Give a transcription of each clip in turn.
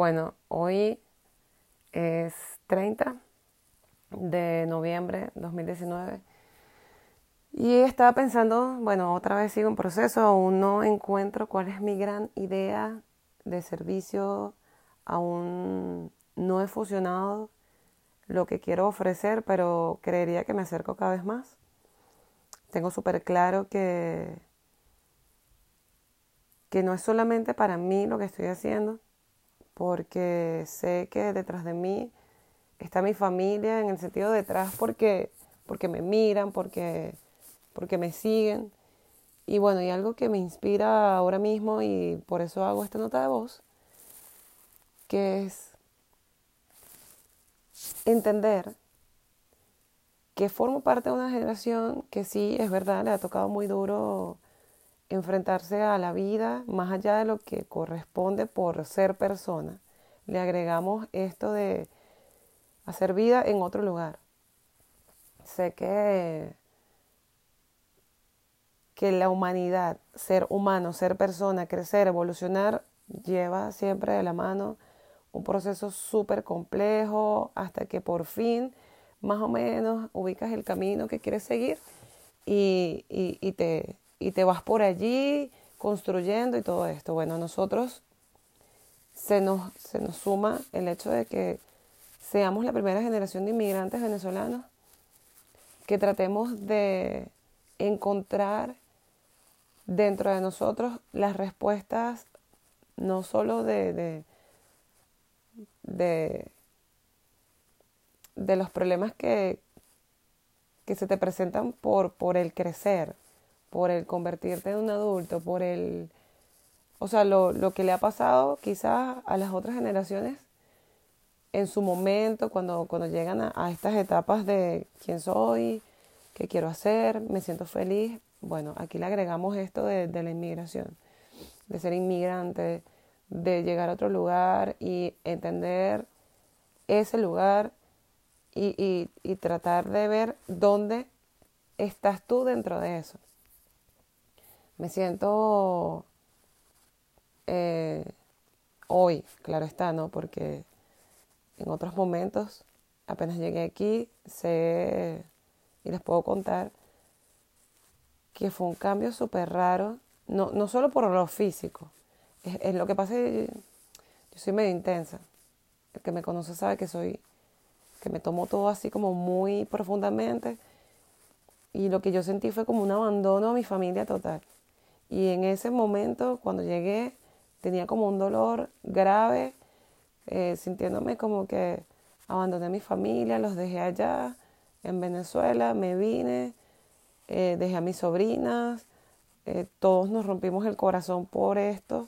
Bueno, hoy es 30 de noviembre 2019 y estaba pensando, bueno, otra vez sigo en proceso, aún no encuentro cuál es mi gran idea de servicio, aún no he fusionado lo que quiero ofrecer, pero creería que me acerco cada vez más. Tengo súper claro que, que no es solamente para mí lo que estoy haciendo, porque sé que detrás de mí está mi familia, en el sentido detrás porque, porque me miran, porque, porque me siguen. Y bueno, y algo que me inspira ahora mismo y por eso hago esta nota de voz, que es entender que formo parte de una generación que sí, es verdad, le ha tocado muy duro enfrentarse a la vida más allá de lo que corresponde por ser persona, le agregamos esto de hacer vida en otro lugar. Sé que, que la humanidad, ser humano, ser persona, crecer, evolucionar, lleva siempre de la mano un proceso súper complejo hasta que por fin más o menos ubicas el camino que quieres seguir y, y te, y te vas por allí construyendo y todo esto. Bueno, nosotros se nos, se nos suma el hecho de que seamos la primera generación de inmigrantes venezolanos, que tratemos de encontrar dentro de nosotros las respuestas no solo de, de, de, de los problemas que, que se te presentan por, por el crecer, por el convertirte en un adulto, por el, o sea, lo, lo que le ha pasado quizás a las otras generaciones en su momento, cuando, cuando llegan a, estas etapas de quién soy, qué quiero hacer, me siento feliz. Bueno, aquí le agregamos esto de, de la inmigración, de ser inmigrante, de llegar a otro lugar y entender ese lugar y, y, y tratar de ver dónde estás tú dentro de eso me siento eh, hoy, claro está, ¿no? Porque en otros momentos, apenas llegué aquí, sé y les puedo contar que fue un cambio súper raro, no, no solo por lo físico, es, lo que pasa, yo, yo soy medio intensa, el que me conoce sabe que soy, que me tomo todo así como muy profundamente y lo que yo sentí fue como un abandono a mi familia total. Y en ese momento, cuando llegué, tenía como un dolor grave, eh, sintiéndome como que abandoné a mi familia, los dejé allá en Venezuela, me vine, eh, dejé a mis sobrinas, eh, todos nos rompimos el corazón por esto,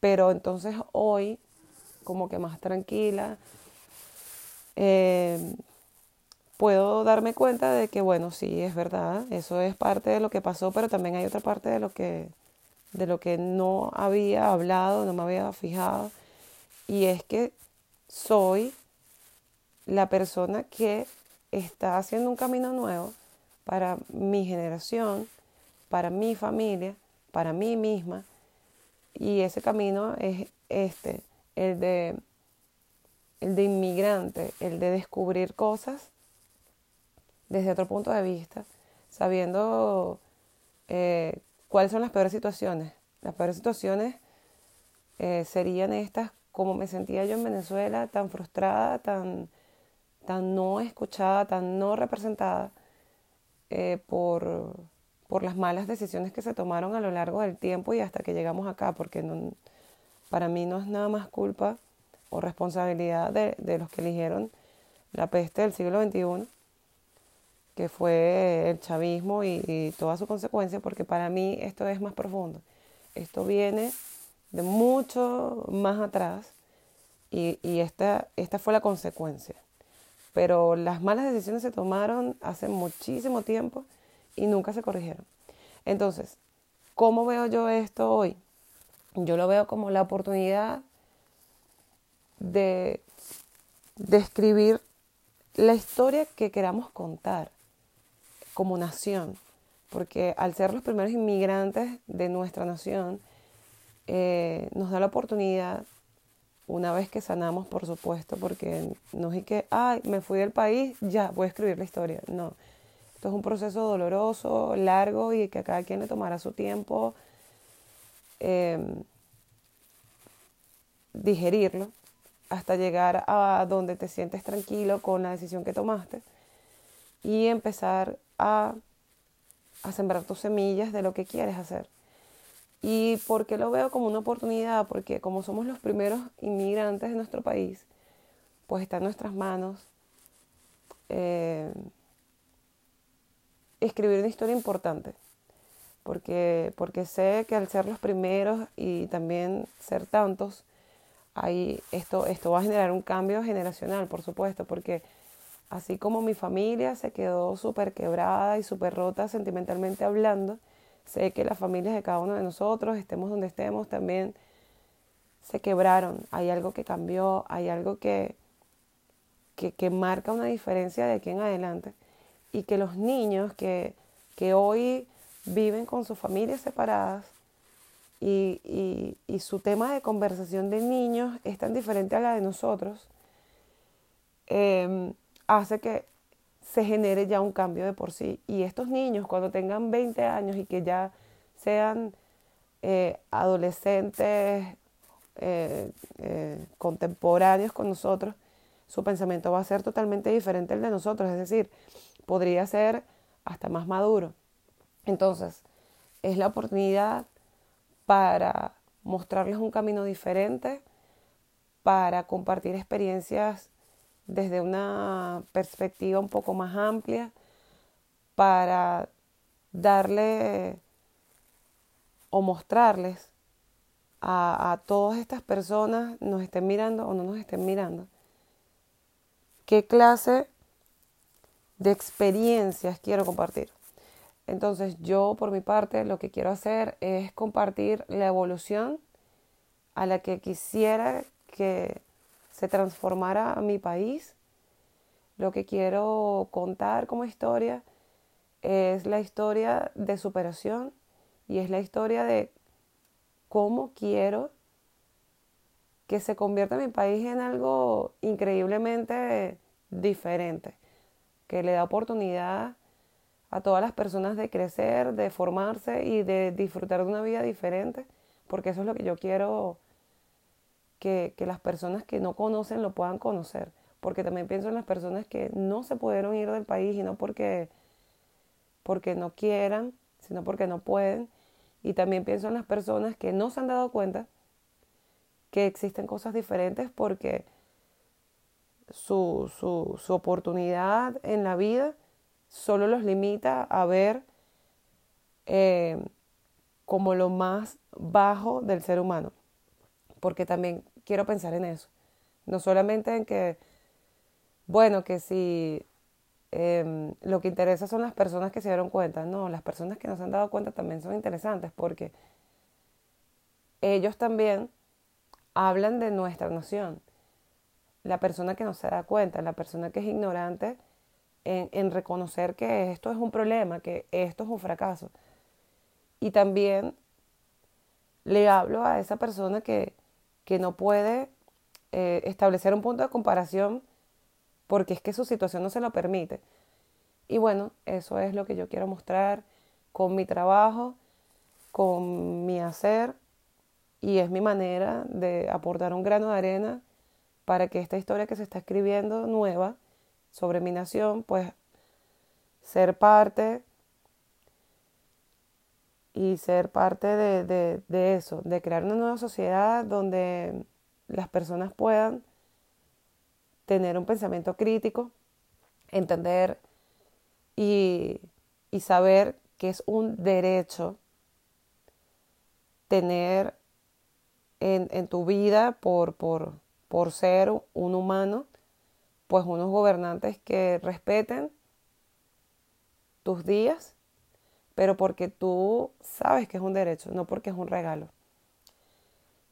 pero entonces hoy, como que más tranquila, puedo darme cuenta de que, bueno, sí, es verdad, eso es parte de lo que pasó, pero también hay otra parte de lo que, de lo que no había hablado, no me había fijado, y es que soy la persona que está haciendo un camino nuevo para mi generación, para mi familia, para mí misma, y ese camino es este, el de, el de inmigrante, el de descubrir cosas desde otro punto de vista, sabiendo eh, cuáles son las peores situaciones. Las peores situaciones eh, serían estas, como me sentía yo en Venezuela, tan frustrada, tan, tan no escuchada, tan no representada eh, por, por las malas decisiones que se tomaron a lo largo del tiempo y hasta que llegamos acá, porque para mí no es nada más culpa o responsabilidad de, de los que eligieron la peste del siglo XXI que fue el chavismo y, toda su consecuencia, porque para mí esto es más profundo. Esto viene de mucho más atrás y, y esta, esta fue la consecuencia. Pero las malas decisiones se tomaron hace muchísimo tiempo y nunca se corrigieron. Entonces, ¿cómo veo yo esto hoy? Yo lo veo como la oportunidad de, de escribir la historia que queramos contar como nación, porque al ser los primeros inmigrantes de nuestra nación, eh, nos da la oportunidad una vez que sanamos, por supuesto, porque no es que, ay, me fui del país, ya voy a escribir la historia. No, esto es un proceso doloroso, largo y que a cada quien le tomará su tiempo em, digerirlo hasta llegar a donde te sientes tranquilo con la decisión que tomaste y empezar a, a sembrar tus semillas de lo que quieres hacer. ¿Y por qué lo veo como una oportunidad? Porque como somos los primeros inmigrantes de nuestro país, pues está en nuestras manos eh, escribir una historia importante. Porque, porque sé que al ser los primeros y también ser tantos, ahí esto, esto va a generar un cambio generacional, por supuesto, porque así como mi familia se quedó súper quebrada y súper rota sentimentalmente hablando, Sé que las familias de cada uno de nosotros, estemos donde estemos, también se quebraron. Hay algo que cambió, hay algo que, que, marca una diferencia de aquí en adelante. Y que los niños que, que hoy viven con sus familias separadas y, y, su tema de conversación de niños es tan diferente a la de nosotros, eh, hace que se genere ya un cambio de por sí. Y estos niños, cuando tengan 20 años y que ya sean eh, adolescentes eh, eh, contemporáneos con nosotros, su pensamiento va a ser totalmente diferente al de nosotros, es decir, podría ser hasta más maduro. Entonces, es la oportunidad para mostrarles un camino diferente, para compartir experiencias desde una perspectiva un poco más amplia para darle o mostrarles a, todas estas personas, nos estén mirando o no nos estén mirando, qué clase de experiencias quiero compartir. Entonces yo por mi parte lo que quiero hacer es compartir la evolución a la que quisiera que se transformara mi país. Lo que quiero contar como historia es la historia de superación y es la historia de cómo quiero que se convierta mi país en algo increíblemente diferente, que le da oportunidad a todas las personas de crecer, de formarse y de disfrutar de una vida diferente, porque eso es lo que yo quiero que, las personas que no conocen lo puedan conocer. Porque también pienso en las personas que no se pudieron ir del país y no porque, porque no quieran, sino porque no pueden. Y también pienso en las personas que no se han dado cuenta que existen cosas diferentes porque su, su, su oportunidad en la vida solo los limita a ver eh, como lo más bajo del ser humano porque también quiero pensar en eso. No solamente en que, bueno, que si em, lo que interesa son las personas que se dieron cuenta, no, las personas que no se han dado cuenta también son interesantes porque ellos también hablan de nuestra nación. La persona que no se da cuenta, la persona que es ignorante en reconocer que esto es un problema, que esto es un fracaso. Y también le hablo a esa persona que, que no puede eh, establecer un punto de comparación porque es que su situación no se lo permite. Y bueno, eso es lo que yo quiero mostrar con mi trabajo, con mi hacer, y es mi manera de aportar un grano de arena para que esta historia que se está escribiendo nueva sobre mi nación, pues ser parte y ser parte de, de, eso, de crear una nueva sociedad donde las personas puedan tener un pensamiento crítico, entender y, y, saber que es un derecho tener en, en tu vida por, por, por ser un humano, pues unos gobernantes que respeten tus días pero porque tú sabes que es un derecho, no porque es un regalo.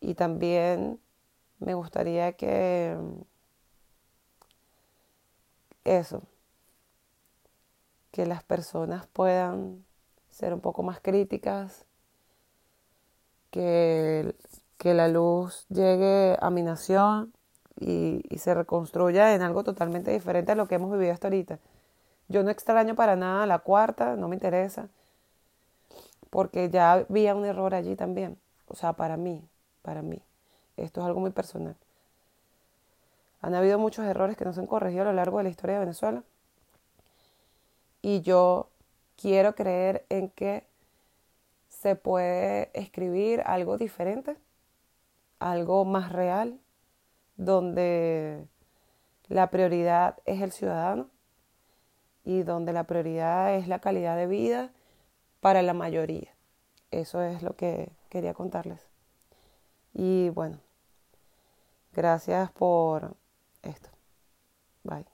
Y también me gustaría que eso, que las personas puedan ser un poco más críticas, que que la luz llegue a mi nación y, se reconstruya en algo totalmente diferente a lo que hemos vivido hasta ahorita. Yo no extraño para nada la cuarta, no me interesa, porque ya había un error allí también. O sea, para mí, para mí. Esto es algo muy personal. Han habido muchos errores que no se han corregido a lo largo de la historia de Venezuela. Y yo quiero creer en que se puede escribir algo diferente, algo más real, donde la prioridad es el ciudadano y donde la prioridad es la calidad de vida para la mayoría. Eso es lo que quería contarles. Y bueno, gracias por esto. Bye.